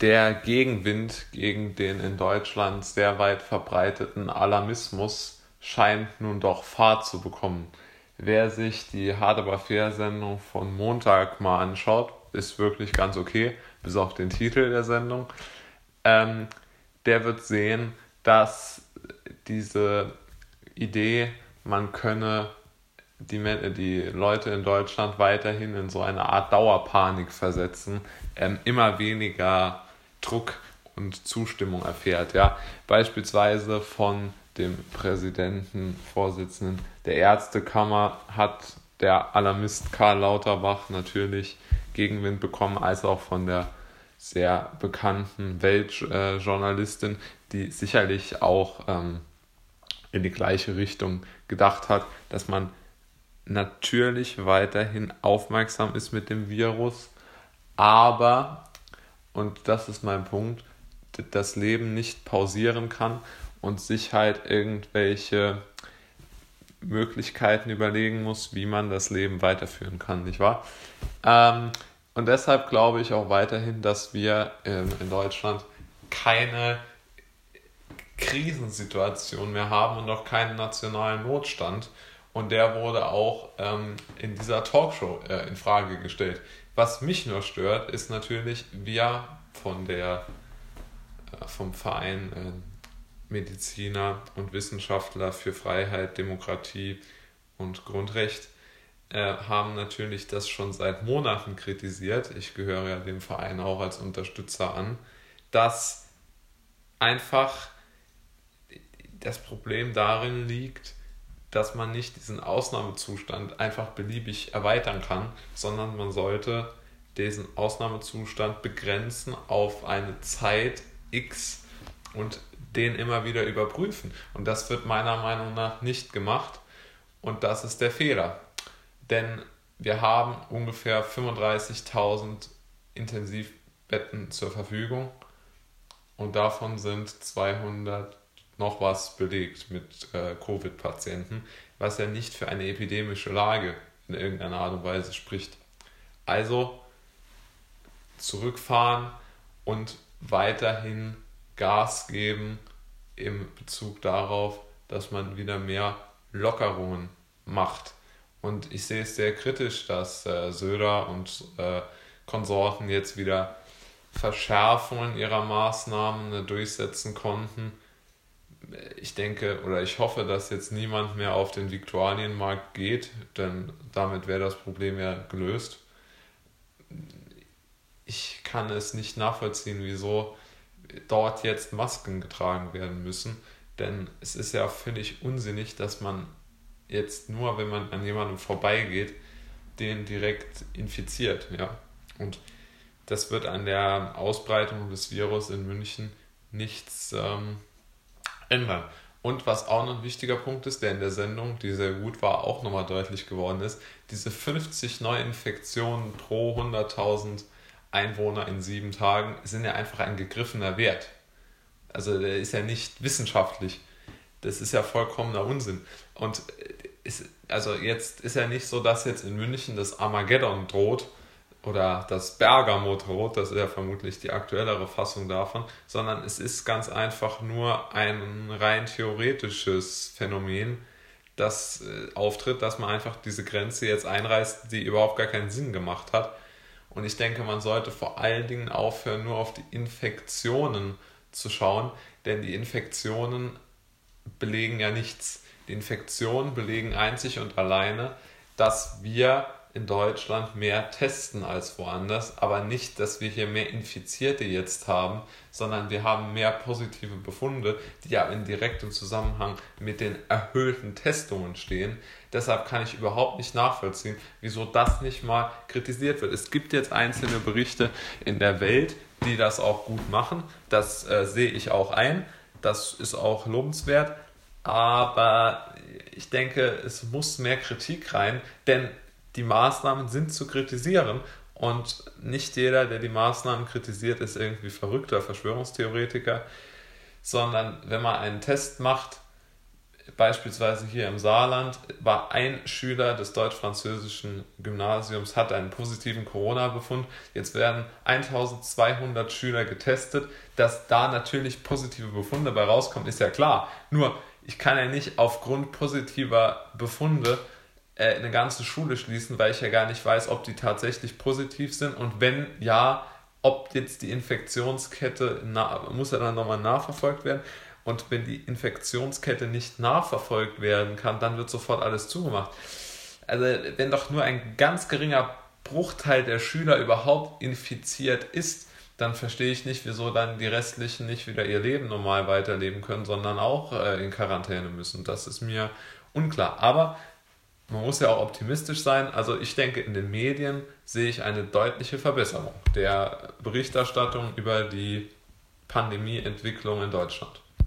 der Gegenwind gegen den in Deutschland sehr weit verbreiteten Alarmismus scheint nun doch Fahrt zu bekommen. Wer sich die Hard aber fair Sendung von Montag mal anschaut, ist wirklich ganz okay, bis auf den Titel der Sendung. Ähm, der wird sehen, dass diese Idee, man könne die, die Leute in Deutschland weiterhin in so eine Art Dauerpanik versetzen, ähm, immer weniger Druck und Zustimmung erfährt. Ja? Beispielsweise von dem Präsidenten, Vorsitzenden der Ärztekammer hat der Alarmist Karl Lauterbach natürlich Gegenwind bekommen, als auch von der sehr bekannten Weltjournalistin, die sicherlich auch ähm, in die gleiche Richtung gedacht hat, dass man natürlich weiterhin aufmerksam ist mit dem Virus, aber, und das ist mein Punkt, das Leben nicht pausieren kann und sich halt irgendwelche Möglichkeiten überlegen muss, wie man das Leben weiterführen kann, nicht wahr? Ähm, und deshalb glaube ich auch weiterhin, dass wir in, in Deutschland keine Krisensituation mehr haben und auch keinen nationalen Notstand. Und der wurde auch ähm, in dieser Talkshow äh, in Frage gestellt. Was mich nur stört, ist natürlich, wir von der, äh, vom Verein äh, Mediziner und Wissenschaftler für Freiheit, Demokratie und Grundrecht äh, haben natürlich das schon seit Monaten kritisiert. Ich gehöre ja dem Verein auch als Unterstützer an, dass einfach das Problem darin liegt, dass man nicht diesen Ausnahmezustand einfach beliebig erweitern kann, sondern man sollte diesen Ausnahmezustand begrenzen auf eine Zeit X und den immer wieder überprüfen. Und das wird meiner Meinung nach nicht gemacht und das ist der Fehler. Denn wir haben ungefähr 35.000 Intensivbetten zur Verfügung und davon sind 200 noch was belegt mit äh, Covid-Patienten, was ja nicht für eine epidemische Lage in irgendeiner Art und Weise spricht. Also zurückfahren und weiterhin Gas geben im Bezug darauf, dass man wieder mehr Lockerungen macht. Und ich sehe es sehr kritisch, dass äh, Söder und äh, Konsorten jetzt wieder Verschärfungen ihrer Maßnahmen durchsetzen konnten ich denke oder ich hoffe, dass jetzt niemand mehr auf den Viktualienmarkt geht, denn damit wäre das Problem ja gelöst. Ich kann es nicht nachvollziehen, wieso dort jetzt Masken getragen werden müssen, denn es ist ja völlig unsinnig, dass man jetzt nur, wenn man an jemandem vorbeigeht, den direkt infiziert, ja. Und das wird an der Ausbreitung des Virus in München nichts ähm, ändern. Und was auch noch ein wichtiger Punkt ist, der in der Sendung, die sehr gut war, auch nochmal deutlich geworden ist, diese 50 Neuinfektionen pro 100.000 Einwohner in sieben Tagen sind ja einfach ein gegriffener Wert. Also der ist ja nicht wissenschaftlich. Das ist ja vollkommener Unsinn. Und ist, also jetzt ist ja nicht so, dass jetzt in München das Armageddon droht, oder das Bergamo-Rot, das ist ja vermutlich die aktuellere Fassung davon, sondern es ist ganz einfach nur ein rein theoretisches Phänomen, das äh, auftritt, dass man einfach diese Grenze jetzt einreißt, die überhaupt gar keinen Sinn gemacht hat. Und ich denke, man sollte vor allen Dingen aufhören, nur auf die Infektionen zu schauen, denn die Infektionen belegen ja nichts. Die Infektionen belegen einzig und alleine, dass wir in Deutschland mehr testen als woanders, aber nicht, dass wir hier mehr Infizierte jetzt haben, sondern wir haben mehr positive Befunde, die ja in direktem Zusammenhang mit den erhöhten Testungen stehen. Deshalb kann ich überhaupt nicht nachvollziehen, wieso das nicht mal kritisiert wird. Es gibt jetzt einzelne Berichte in der Welt, die das auch gut machen. Das äh, sehe ich auch ein. Das ist auch lobenswert. Aber ich denke, es muss mehr Kritik rein, denn die Maßnahmen sind zu kritisieren und nicht jeder, der die Maßnahmen kritisiert, ist irgendwie verrückter Verschwörungstheoretiker, sondern wenn man einen Test macht, beispielsweise hier im Saarland war ein Schüler des deutsch-französischen Gymnasiums, hat einen positiven Corona-Befund. Jetzt werden 1200 Schüler getestet. Dass da natürlich positive Befunde bei rauskommen, ist ja klar. Nur, ich kann ja nicht aufgrund positiver Befunde äh, eine ganze Schule schließen, weil ich ja gar nicht weiß, ob die tatsächlich positiv sind und wenn ja, ob jetzt die Infektionskette, muss ja dann nochmal nachverfolgt werden. Und wenn die Infektionskette nicht nachverfolgt werden kann, dann wird sofort alles zugemacht. Also wenn doch nur ein ganz geringer Bruchteil der Schüler überhaupt infiziert ist, dann verstehe ich nicht, wieso dann die restlichen nicht wieder ihr Leben normal weiterleben können, sondern auch äh, in Quarantäne müssen. Das ist mir unklar. Aber man muss ja auch optimistisch sein. Also ich denke, in den Medien sehe ich eine deutliche Verbesserung der Berichterstattung über die Pandemieentwicklung in Deutschland.